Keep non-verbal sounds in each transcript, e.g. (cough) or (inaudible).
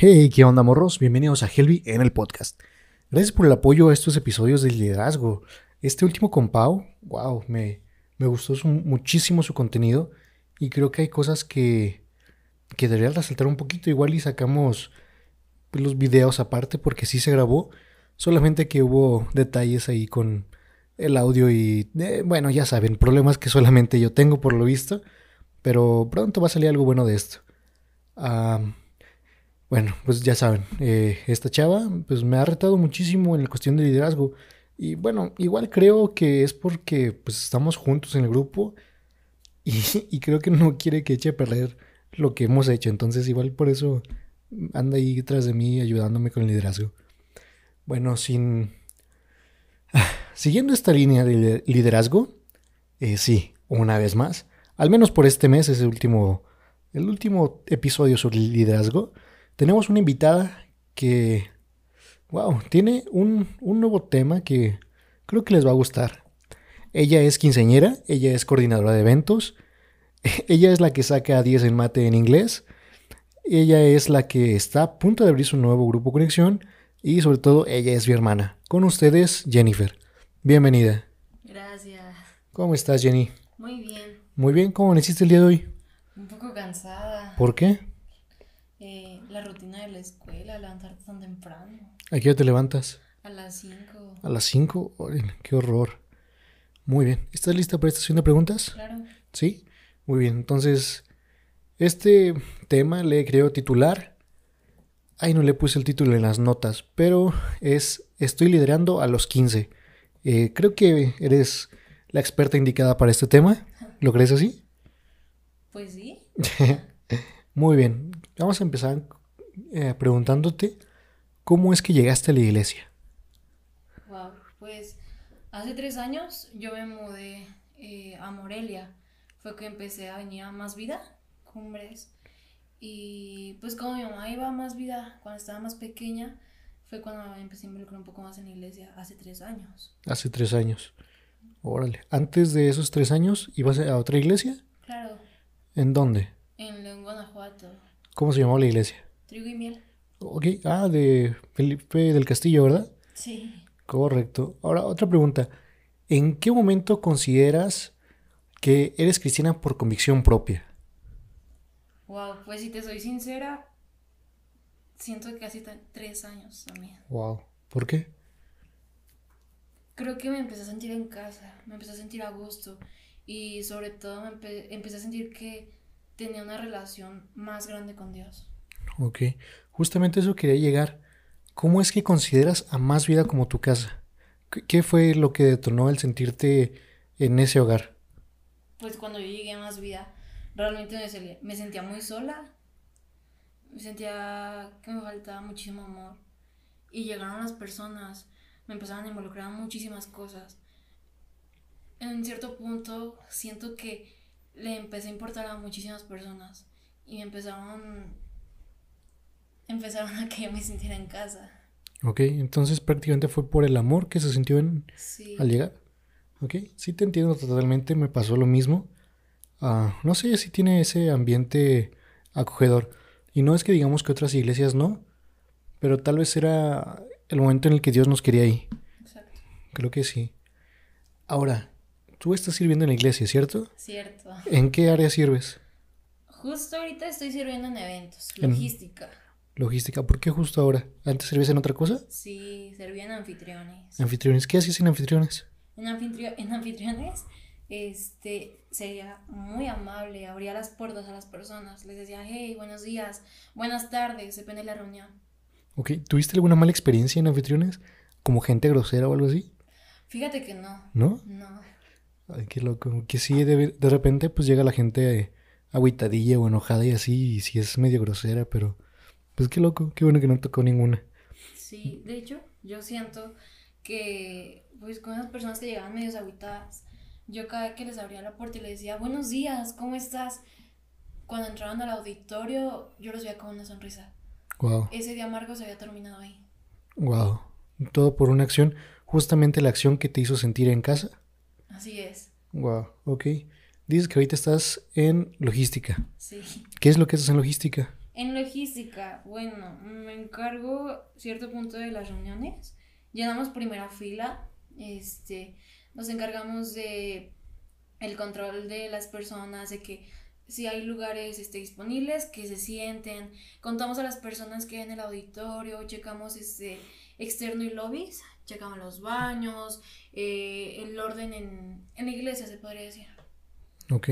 Hey, ¿qué onda, morros? Bienvenidos a Helvi en el podcast. Gracias por el apoyo a estos episodios del liderazgo. Este último con Pau, wow, me, me gustó muchísimo su contenido y creo que hay cosas que, que debería resaltar un poquito. Igual y sacamos los videos aparte porque sí se grabó, solamente que hubo detalles ahí con el audio y, eh, bueno, ya saben, problemas que solamente yo tengo por lo visto, pero pronto va a salir algo bueno de esto. Bueno, pues ya saben, eh, esta chava pues me ha retado muchísimo en la cuestión de liderazgo. Y bueno, igual creo que es porque pues estamos juntos en el grupo y, (laughs) y, creo que no quiere que eche a perder lo que hemos hecho. Entonces igual por eso anda ahí detrás de mí ayudándome con el liderazgo. Bueno, sin... (sighs) Siguiendo esta línea de liderazgo, eh, sí, una vez más, al menos por este mes, es el último, el último episodio sobre liderazgo, tenemos una invitada que, wow, tiene un, un nuevo tema que creo que les va a gustar. Ella es quinceñera, ella es coordinadora de eventos, (laughs) ella es la que saca 10 en mate en inglés, ella es la que está a punto de abrir su nuevo grupo Conexión y sobre todo ella es mi hermana. Con ustedes, Jennifer. Bienvenida. Gracias. ¿Cómo estás, Jenny? Muy bien. Muy bien, ¿cómo necesitaste el día de hoy? Un poco cansada. ¿Por qué? La rutina de la escuela, levantarte tan temprano. ¿A qué hora te levantas? A las 5. ¿A las 5? Qué horror. Muy bien. ¿Estás lista para esta sesión de preguntas? Claro. ¿Sí? Muy bien. Entonces, este tema le creo titular. Ay, no le puse el título en las notas, pero es Estoy liderando a los 15. Eh, creo que eres la experta indicada para este tema. ¿Lo crees así? Pues sí. (laughs) Muy bien. Vamos a empezar eh, preguntándote cómo es que llegaste a la iglesia. Wow, pues hace tres años yo me mudé eh, a Morelia. Fue que empecé a venir a Más Vida cumbres. Y pues como mi mamá iba a más vida cuando estaba más pequeña, fue cuando empecé a involucrar un poco más en la iglesia, hace tres años. Hace tres años. Órale. ¿Antes de esos tres años ibas a otra iglesia? Claro. ¿En dónde? En León, Guanajuato. ¿Cómo se llamaba la iglesia? Trigo y miel. Ok. Ah, de Felipe del Castillo, ¿verdad? Sí. Correcto. Ahora, otra pregunta. ¿En qué momento consideras que eres cristiana por convicción propia? Wow, pues si te soy sincera, siento que hace tres años también. Wow, ¿por qué? Creo que me empecé a sentir en casa, me empecé a sentir a gusto y sobre todo me empecé a sentir que tenía una relación más grande con Dios. Ok, justamente eso quería llegar. ¿Cómo es que consideras a más vida como tu casa? ¿Qué fue lo que detonó el sentirte en ese hogar? Pues cuando yo llegué a más vida, realmente me, sentía muy sola. Me sentía que me faltaba muchísimo amor. Y llegaron las personas, me empezaron a involucrar en muchísimas cosas. En cierto punto siento que le empecé a importar a muchísimas personas y me empezaron empezaron a que yo me sintiera en casa. Ok, entonces prácticamente fue por el amor que se sintió en, al llegar. Ok, sí te entiendo totalmente, me pasó lo mismo. Ah, no sé si tiene ese ambiente acogedor. Y no es que digamos que otras iglesias no, pero tal vez era el momento en el que Dios nos quería ahí. Exacto. Creo que sí. Ahora, tú estás sirviendo en la iglesia, ¿cierto? Cierto. ¿En qué área sirves? Justo ahorita estoy sirviendo en eventos, logística. Logística, ¿por qué justo ahora? ¿Antes servías en otra cosa? Sí, servía en anfitriones. ¿Anfitriones? ¿Qué hacías en anfitriones? En, en anfitriones este, sería muy amable, abría las puertas a las personas, les decía, hey, buenos días, buenas tardes, depende de la reunión. Ok, ¿tuviste alguna mala experiencia en anfitriones? ¿Como gente grosera o algo así? Fíjate que no. ¿No? No. Ay, qué loco. Que sí, de, de repente pues llega la gente aguitadilla o enojada y así, y sí es medio grosera, pero pues qué loco, qué bueno que no tocó ninguna. Sí, de hecho, yo siento que pues con esas personas que llegaban medio aguitadas, yo cada vez que les abría la puerta y les decía, buenos días, ¿cómo estás? Cuando entraban al auditorio, yo los veía con una sonrisa. Wow. Ese día amargo se había terminado ahí. Wow. Todo por una acción, justamente la acción que te hizo sentir en casa. Así es. Wow, ok. Dices que ahorita estás en logística. Sí. ¿Qué es lo que haces en logística? En logística, bueno, me encargo cierto punto de las reuniones. Llenamos primera fila, este, nos encargamos de el control de las personas, de que si hay lugares este, disponibles, que se sienten, contamos a las personas que hay en el auditorio, checamos este externo y lobbies, checamos los baños, eh, el orden en, en iglesia, se podría decir. Ok.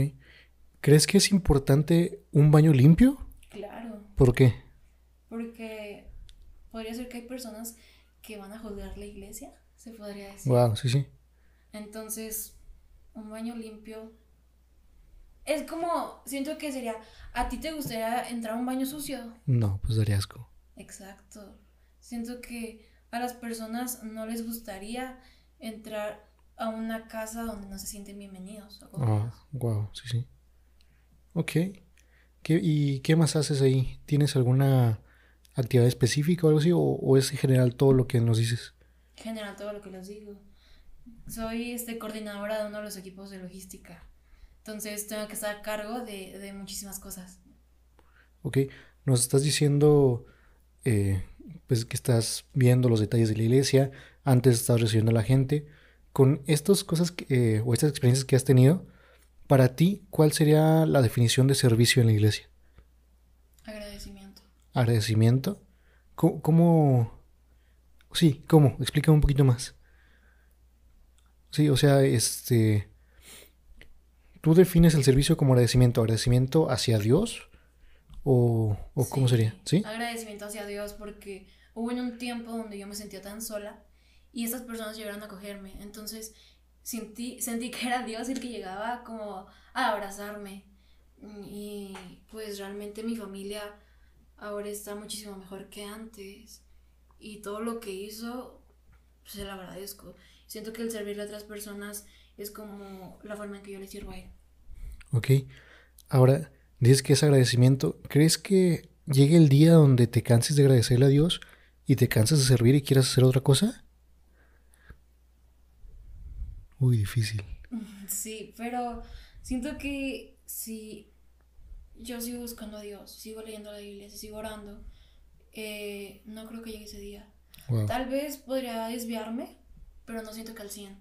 ¿Crees que es importante un baño limpio? Claro. ¿Por qué? Porque podría ser que hay personas que van a juzgar la iglesia, se podría decir. Wow, sí, sí. Entonces, un baño limpio. Es como, siento que sería, ¿a ti te gustaría entrar a un baño sucio? No, pues daría asco. Exacto. Siento que a las personas no les gustaría entrar a una casa donde no se sienten bienvenidos. Ah, wow, sí, sí. Ok. ¿Qué, ¿Y qué más haces ahí? ¿Tienes alguna actividad específica o algo así? ¿O, o es en general todo lo que nos dices? General todo lo que les digo. Soy este, coordinadora de uno de los equipos de logística. Entonces tengo que estar a cargo de, de muchísimas cosas. Ok, nos estás diciendo eh, pues que estás viendo los detalles de la iglesia, antes estás recibiendo a la gente. Con estas cosas que, eh, o estas experiencias que has tenido, para ti, ¿cuál sería la definición de servicio en la iglesia? Agradecimiento. Agradecimiento. ¿Cómo? cómo... Sí, ¿cómo? Explícame un poquito más. Sí, o sea, este... ¿Tú defines el servicio como agradecimiento? ¿Agradecimiento hacia Dios? ¿O, o cómo sería? ¿Sí? Agradecimiento hacia Dios porque hubo en un tiempo donde yo me sentía tan sola y estas personas llegaron a cogerme. Entonces sentí, sentí que era Dios el que llegaba como a abrazarme. Y pues realmente mi familia ahora está muchísimo mejor que antes. Y todo lo que hizo, se lo agradezco. Siento que el servirle a otras personas es como la forma en que yo le sirvo a él. Ok. Ahora, dices que es agradecimiento. ¿Crees que llegue el día donde te canses de agradecerle a Dios y te canses de servir y quieras hacer otra cosa? Uy, difícil. Sí, pero siento que si yo sigo buscando a Dios, sigo leyendo la Biblia, sigo orando, eh, no creo que llegue ese día. Wow. Tal vez podría desviarme, pero no siento que al 100,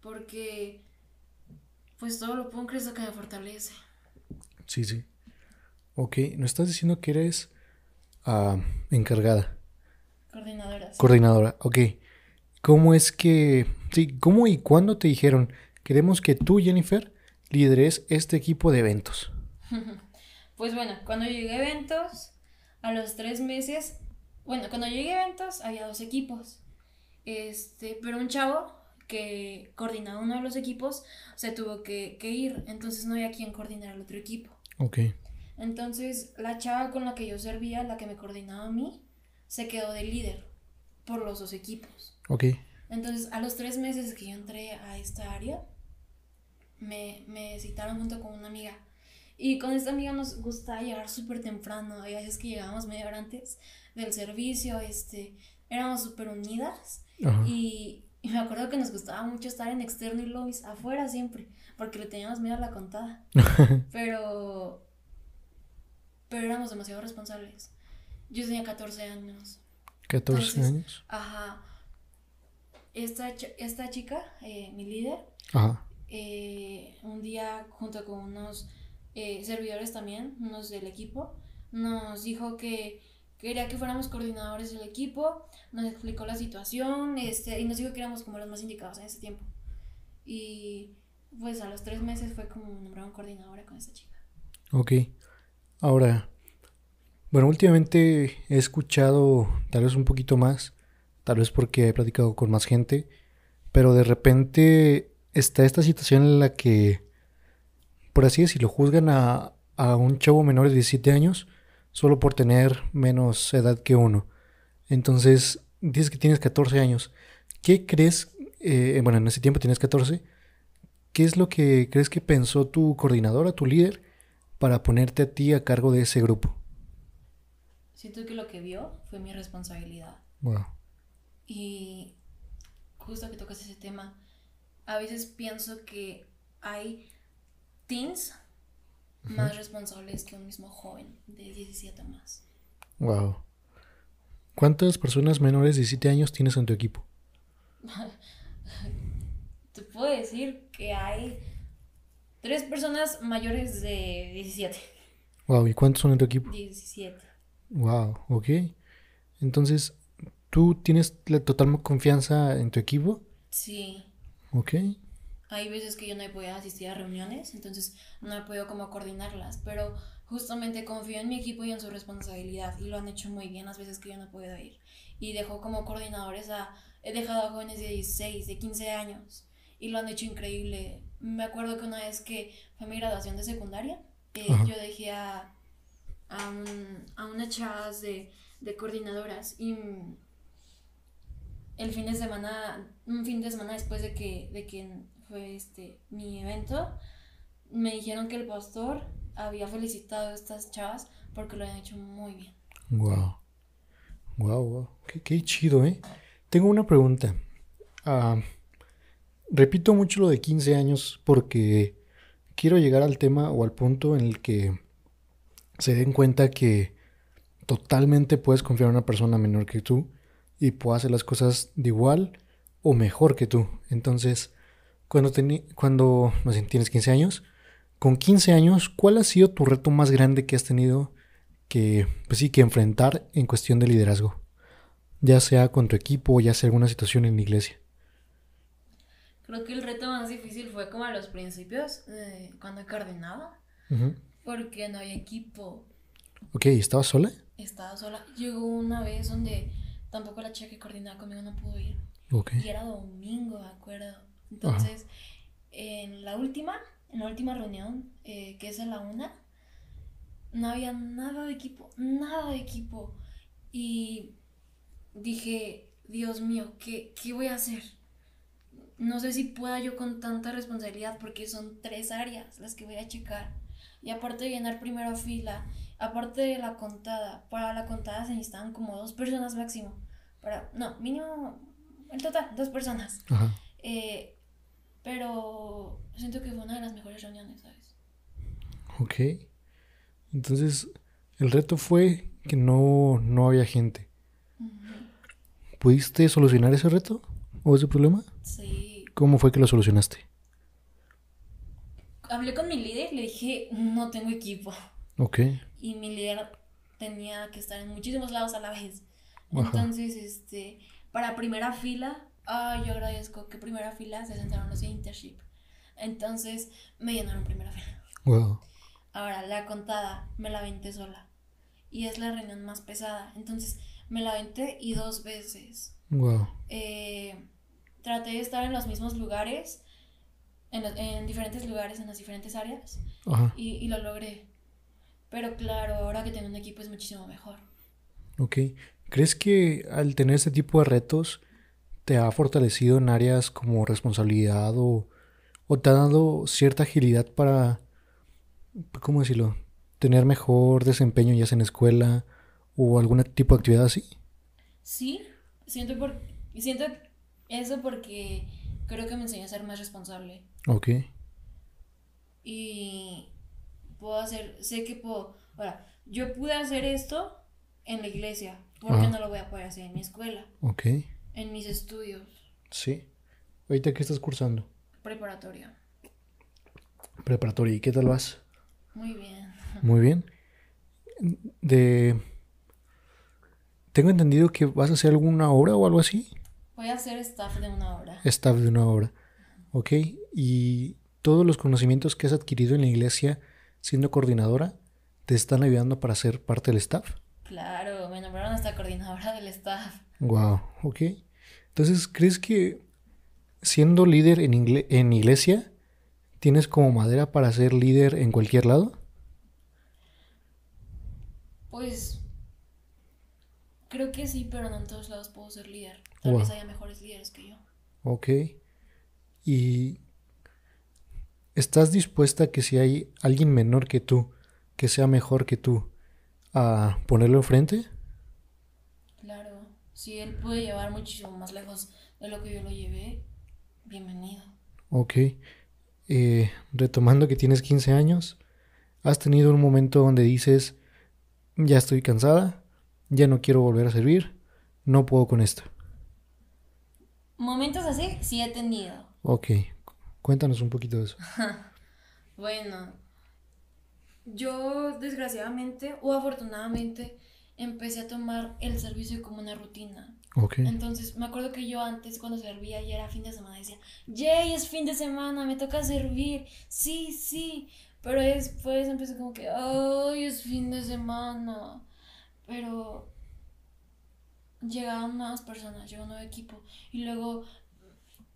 porque pues todo lo puedo en Cristo que me fortalece. Sí, sí. Ok, nos estás diciendo que eres ah, encargada, Coordinadora. sí. coordinadora. Ok. ¿Cómo es que... Sí, ¿cómo y cuándo te dijeron, queremos que tú, Jennifer, lideres este equipo de eventos? (laughs) Pues bueno, cuando llegué a eventos, a los tres meses, bueno, cuando llegué a eventos había dos equipos. Este, pero un chavo que coordinaba uno de los equipos se tuvo que, que ir, entonces no había quien coordinar el otro equipo. Ok. Entonces la chava con la que yo servía, la que me coordinaba a mí, se quedó de líder por los dos equipos. Ok. Entonces a los tres meses que yo entré a esta área, me, me citaron junto con una amiga. Y con esta amiga nos gusta llegar súper temprano. Hay veces que llegábamos media hora antes del servicio, este, éramos súper unidas. Y, y me acuerdo que nos gustaba mucho estar en externo y lobbies, afuera siempre, porque le teníamos miedo a la contada. (laughs) Pero, pero éramos demasiado responsables. Yo tenía 14 años. 14 Entonces, años. Ajá. Esta, esta chica, eh, mi líder, Ajá. eh, un día junto con unos eh, servidores también, unos del equipo, nos dijo que quería que fuéramos coordinadores del equipo, nos explicó la situación este, y nos dijo que éramos como los más indicados en ese tiempo. Y pues a los tres meses fue como nombraron coordinadora con esta chica. Ok. Ahora, bueno, últimamente he escuchado tal vez un poquito más, tal vez porque he platicado con más gente, pero de repente está esta situación en la que, por así decirlo, juzgan a, a un chavo menor de 17 años solo por tener menos edad que uno. Entonces, dices que tienes 14 años. ¿Qué crees? eh, bueno, en ese tiempo tienes 14. ¿Qué es lo que crees que pensó tu coordinadora, tu líder, para ponerte a ti a cargo de ese grupo? Siento que lo que vio fue mi responsabilidad. Wow. Y justo que tocas ese tema, a veces pienso que hay teens más responsables que un mismo joven de 17 más. Wow. ¿Cuántas personas menores de 17 años tienes en tu equipo? (laughs) Te puedo decir que hay tres personas mayores de 17. Wow, ¿y cuántos son en tu equipo? 17. Wow, ok. Entonces, ¿tú tienes la total confianza en tu equipo? Sí. Ok. Hay veces que yo no he podido asistir a reuniones, entonces no he podido como coordinarlas, pero justamente confío en mi equipo y en su responsabilidad y lo han hecho muy bien las veces que yo no he podido ir. Y dejo como coordinadores a, he dejado a jóvenes de 16, de 15 años y lo han hecho increíble. Me acuerdo que una vez que fue mi graduación de secundaria, eh, yo dejé a, a, un, a unas chavas de, de coordinadoras y el fin de semana, un fin de semana después de que, de que fue este mi evento, me dijeron que el pastor había felicitado a estas chavas porque lo habían hecho muy bien. Wow. Wow, wow. Qué, chido, ¿eh? Tengo una pregunta. Ah, repito mucho lo de 15 años porque quiero llegar al tema o al punto en el que se den cuenta que totalmente puedes confiar en una persona menor que tú y puede hacer las cosas de igual o mejor que tú. Entonces, cuando, cuando no sé, tienes 15 años, con 15 años, ¿cuál ha sido tu reto más grande que has tenido que, pues sí, que enfrentar en cuestión de liderazgo? Ya sea con tu equipo o ya sea alguna situación en la iglesia. Creo que el reto más difícil fue como a los principios, eh, cuando coordinaba, porque no había equipo. Ok, ¿estabas sola? Estaba sola. Llegó una vez donde tampoco la chica que coordinaba conmigo no pudo ir. Y era domingo, de acuerdo. Entonces, en la última, en la última reunión, eh, que es en la una, no había nada de equipo, nada de equipo. Y dije, Dios mío, ¿qué, qué voy a hacer? No sé si pueda yo con tanta responsabilidad porque son tres áreas las que voy a checar. Y aparte de llenar primera fila, aparte de la contada, para la contada se necesitaban como dos personas máximo. Para, no, mínimo, en total, dos personas. Eh, pero siento que fue una de las mejores reuniones, ¿sabes? Ok. Entonces, el reto fue que no, no había gente. ¿Pudiste solucionar ese reto o ese problema? Sí. ¿Cómo fue que lo solucionaste? Hablé con mi líder y le dije, no tengo equipo. Ok. Y mi líder tenía que estar en muchísimos lados a la vez. Entonces, este, para primera fila, ay, yo agradezco que primera fila se sentaron los de internship. Entonces, me llenaron primera fila. Wow. Ahora, la contada me la venté sola. Y es la reunión más pesada. Entonces, me la venté y dos veces. Wow. Eh, traté de estar en los mismos lugares, en, en diferentes lugares, en las diferentes áreas. Ajá. Y, y lo logré. Pero claro, ahora que tengo un equipo es muchísimo mejor. Ok. ¿Crees que al tener este tipo de retos te ha fortalecido en áreas como responsabilidad o, o te ha dado cierta agilidad para, ¿cómo decirlo? Tener mejor desempeño ya sea en escuela o algún tipo de actividad así? Sí, siento, por, siento eso porque creo que me enseñó a ser más responsable. Ok. Y puedo hacer, sé que puedo, ahora, yo pude hacer esto en la iglesia, ¿por qué no lo voy a poder hacer en mi escuela? Ok. En mis estudios. Sí. ¿Ahorita qué estás cursando? Preparatoria. Preparatoria. ¿Y qué tal vas? Muy bien. (laughs) Muy bien. De... Tengo entendido que vas a hacer alguna obra o algo así. Voy a hacer staff de una obra. Staff de una obra. Ok. Y todos los conocimientos que has adquirido en la iglesia siendo coordinadora te están ayudando para ser parte del staff. Claro, me nombraron hasta coordinadora del staff. Wow, ok. Entonces, ¿crees que siendo líder en, en iglesia, tienes como madera para ser líder en cualquier lado? Pues creo que sí, pero no en todos lados puedo ser líder. Tal vez haya mejores líderes que yo. Ok. ¿Y estás dispuesta a que si hay alguien menor que tú, que sea mejor que tú, a ponerlo enfrente? Si él puede llevar muchísimo más lejos de lo que yo lo llevé, bienvenido. Ok. Eh, retomando que tienes 15 años, ¿Has tenido un momento donde dices, ya estoy cansada, ya no quiero volver a servir, no puedo con esto? Momentos así sí he tenido. Ok, cuéntanos un poquito de eso. (laughs) bueno, yo desgraciadamente o afortunadamente empecé a tomar el servicio como una rutina. Ok. Entonces, me acuerdo que yo antes cuando servía y era fin de semana decía, yay, es fin de semana, me toca servir, sí, sí. Pero después empecé como que, ay, es fin de semana. Pero llegaban nuevas personas, llegó un nuevo equipo. Y luego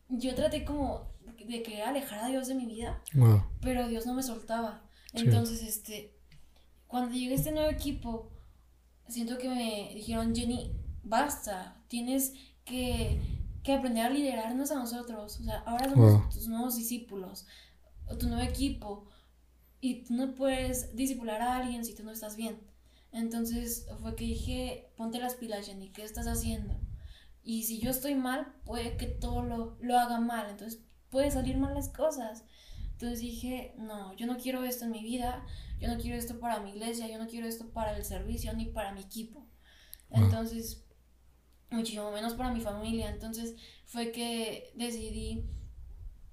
yo traté como de que alejar a Dios de mi vida, pero Dios no me soltaba. Entonces, este, cuando llegué a este nuevo equipo, siento que me dijeron, Jenny, basta, tienes que, que aprender a liderarnos a nosotros. O sea, ahora somos tus nuevos discípulos, tu nuevo equipo, y tú no puedes discipular a alguien si tú no estás bien. Entonces fue que dije, ponte las pilas, Jenny, ¿qué estás haciendo? Y si yo estoy mal, puede que todo lo, lo haga mal, entonces puede salir mal las cosas. Entonces dije, no, yo no quiero esto en mi vida, yo no quiero esto para mi iglesia, yo no quiero esto para el servicio ni para mi equipo. Entonces, muchísimo menos para mi familia. Entonces fue que decidí,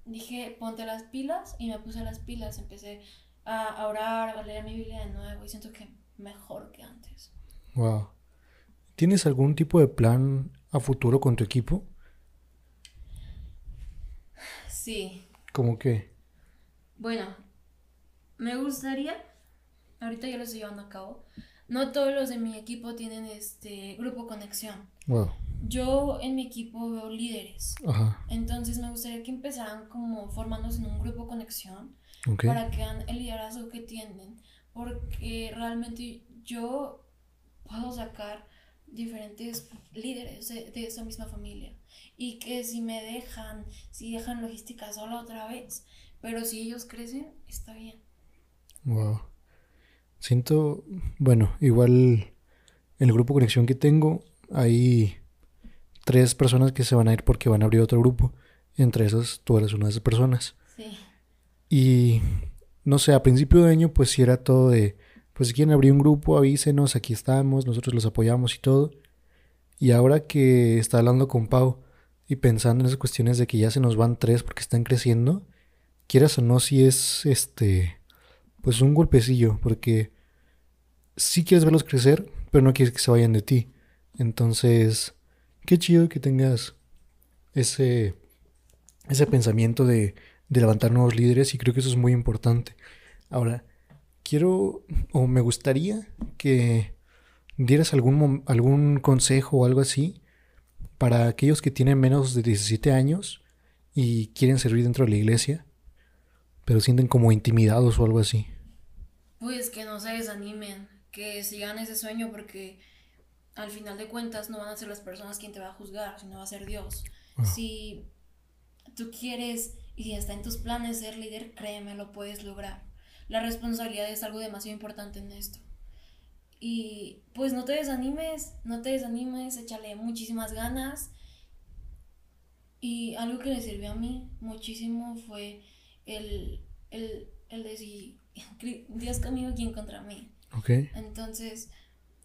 dije, ponte las pilas y me puse las pilas. Empecé a orar, a leer mi Biblia de nuevo y siento que mejor que antes. Wow. ¿Tienes algún tipo de plan a futuro con tu equipo? Sí. ¿Cómo qué? Bueno, me gustaría, ahorita ya lo estoy llevando a cabo, no todos los de mi equipo tienen este grupo conexión. Wow. Yo en mi equipo veo líderes. Ajá. Entonces me gustaría que empezaran como formándose en un grupo conexión para que hagan el liderazgo que tienen. Porque realmente yo puedo sacar diferentes líderes de, de esa misma familia. Y que si me dejan, si dejan logística sola otra vez, pero si ellos crecen, está bien. Wow. Siento, bueno, igual el grupo conexión que tengo, hay tres personas que se van a ir porque van a abrir otro grupo. Entre esas, tú eres una de esas personas. Sí. Y no sé, a principio de año, pues si era todo de, pues si quieren abrir un grupo, avísenos, aquí estamos, nosotros los apoyamos y todo. Y ahora que está hablando con Pau y pensando en esas cuestiones de que ya se nos van tres porque están creciendo, quieras o no, si es este, pues un golpecillo, porque sí quieres verlos crecer, pero no quieres que se vayan de ti. Entonces, qué chido que tengas ese, ese pensamiento de, de levantar nuevos líderes y creo que eso es muy importante. Ahora, quiero o me gustaría que dieras algún, algún consejo o algo así para aquellos que tienen menos de 17 años y quieren servir dentro de la iglesia pero sienten como intimidados o algo así. Pues que no se desanimen, que sigan ese sueño porque al final de cuentas no van a ser las personas quien te va a juzgar, sino va a ser Dios. Si tú quieres y está en tus planes ser líder, créeme, lo puedes lograr. La responsabilidad es algo demasiado importante en esto. Y pues no te desanimes, no te desanimes, échale muchísimas ganas. Y algo que me sirvió a mí muchísimo fue el, el, el decir, (laughs) Dios conmigo, ¿quién contra mí? Ok. Entonces,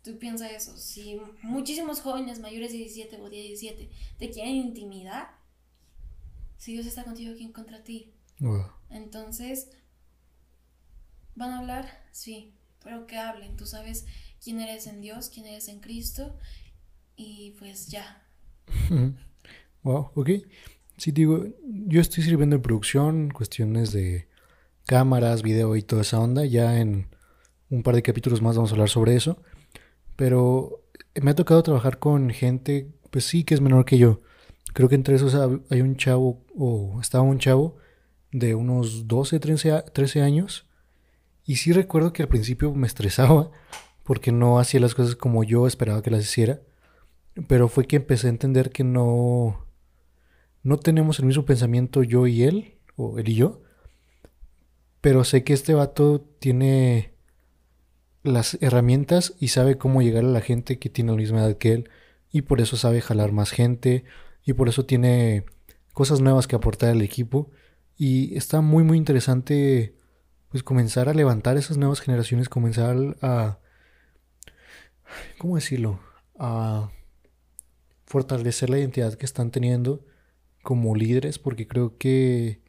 tú piensas eso, si muchísimos jóvenes mayores de 17 o 17 te quieren intimidar, si Dios está contigo, ¿quién contra ti? Entonces, ¿van a hablar? Sí, pero que hablen, tú sabes quién eres en Dios, quién eres en Cristo, y pues ya. (laughs) Wow, ok. Sí, digo, yo estoy sirviendo en producción, cuestiones de cámaras, video y toda esa onda. Ya en un par de capítulos más vamos a hablar sobre eso. Pero me ha tocado trabajar con gente, pues sí, que es menor que yo. Creo que entre esos hay un chavo, o estaba un chavo de unos 12, 13, 13 años. Y sí recuerdo que al principio me estresaba porque no hacía las cosas como yo esperaba que las hiciera. Pero fue que empecé a entender que no no tenemos el mismo pensamiento yo y él, o él y yo, pero sé que este vato tiene las herramientas y sabe cómo llegar a la gente que tiene la misma edad que él, y por eso sabe jalar más gente, y por eso tiene cosas nuevas que aportar al equipo, y está muy muy interesante pues comenzar a levantar esas nuevas generaciones, comenzar a, ¿cómo decirlo? A fortalecer la identidad que están teniendo como líderes, porque creo que,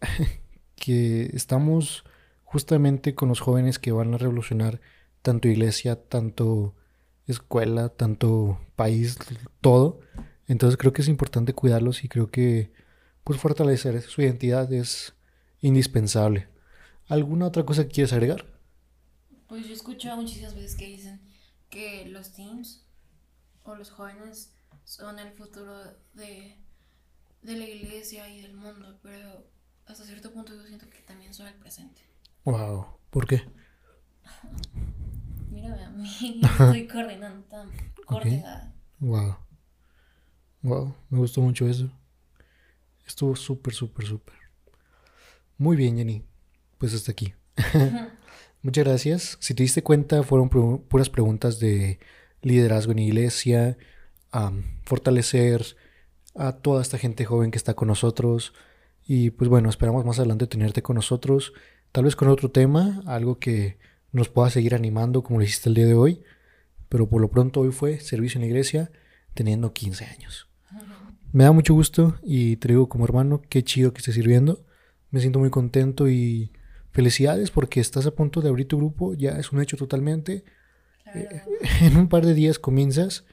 (laughs) que estamos justamente con los jóvenes que van a revolucionar tanto iglesia, tanto escuela, tanto país, todo. Entonces creo que es importante cuidarlos y creo que pues fortalecer su identidad es indispensable. ¿Alguna otra cosa que quieres agregar? Pues yo he escuchado muchísimas veces que dicen que los teens o los jóvenes son el futuro de, de la iglesia y del mundo, pero hasta cierto punto yo siento que también son el presente. Wow, ¿por qué? (laughs) Mírame a mí, (laughs) estoy coordinando tan coordinada. Wow. Wow, me gustó mucho eso. Estuvo súper, súper, súper. Muy bien, Jenny. Pues hasta aquí. (laughs) Muchas gracias. Si te diste cuenta, fueron puras preguntas de liderazgo en iglesia, fortalecer a toda esta gente joven que está con nosotros. Y pues bueno, esperamos más adelante tenerte con nosotros, tal vez con otro tema, algo que nos pueda seguir animando como lo hiciste el día de hoy. Pero por lo pronto hoy fue servicio en la iglesia teniendo 15 años. Me da mucho gusto y te digo como hermano, qué chido que estés sirviendo. Me siento muy contento y felicidades porque estás a punto de abrir tu grupo, ya es un hecho totalmente. Eh, (laughs) en un par de días comienzas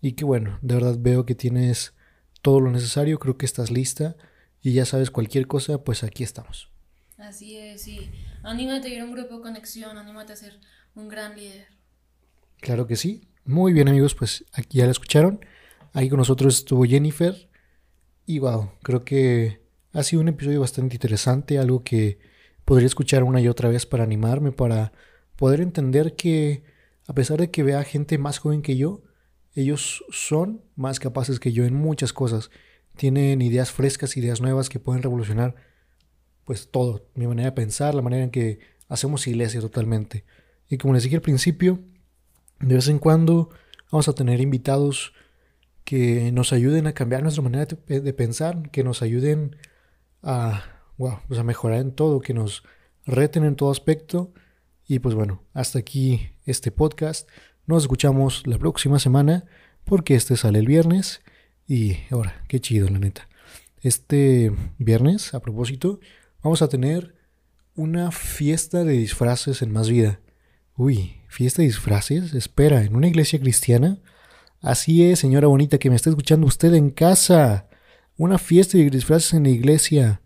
y que bueno, de verdad veo que tienes todo lo necesario, creo que estás lista y ya sabes cualquier cosa, pues aquí estamos. Así es, sí. Anímate a ir a un grupo de conexión, anímate a ser un gran líder. Claro que sí. Muy bien amigos, pues aquí ya la escucharon. Ahí con nosotros estuvo Jennifer. Y wow, creo que ha sido un episodio bastante interesante, algo que podría escuchar una y otra vez para animarme, para poder entender que a pesar de que vea gente más joven que yo, ellos son más capaces que yo en muchas cosas. Tienen ideas frescas, ideas nuevas que pueden revolucionar pues todo, mi manera de pensar, la manera en que hacemos iglesia totalmente. Y como les dije al principio, de vez en cuando vamos a tener invitados que nos ayuden a cambiar nuestra manera de, pensar, que nos ayuden a, pues a mejorar en todo, que nos reten en todo aspecto. Y pues bueno, hasta aquí este podcast. Nos escuchamos la próxima semana porque este sale el viernes. Y ahora, qué chido, la neta. Este viernes, a propósito, vamos a tener una fiesta de disfraces en Más Vida. Uy, fiesta de disfraces. Espera, en una iglesia cristiana Así es, señora bonita que me está escuchando usted en casa. Una fiesta de disfraces en la iglesia.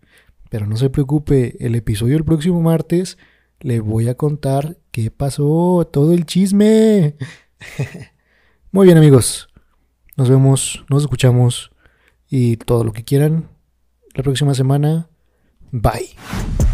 Pero no se preocupe, el episodio del próximo martes le voy a contar qué pasó, todo el chisme. Muy bien amigos, nos vemos, nos escuchamos y todo lo que quieran la próxima semana. Bye.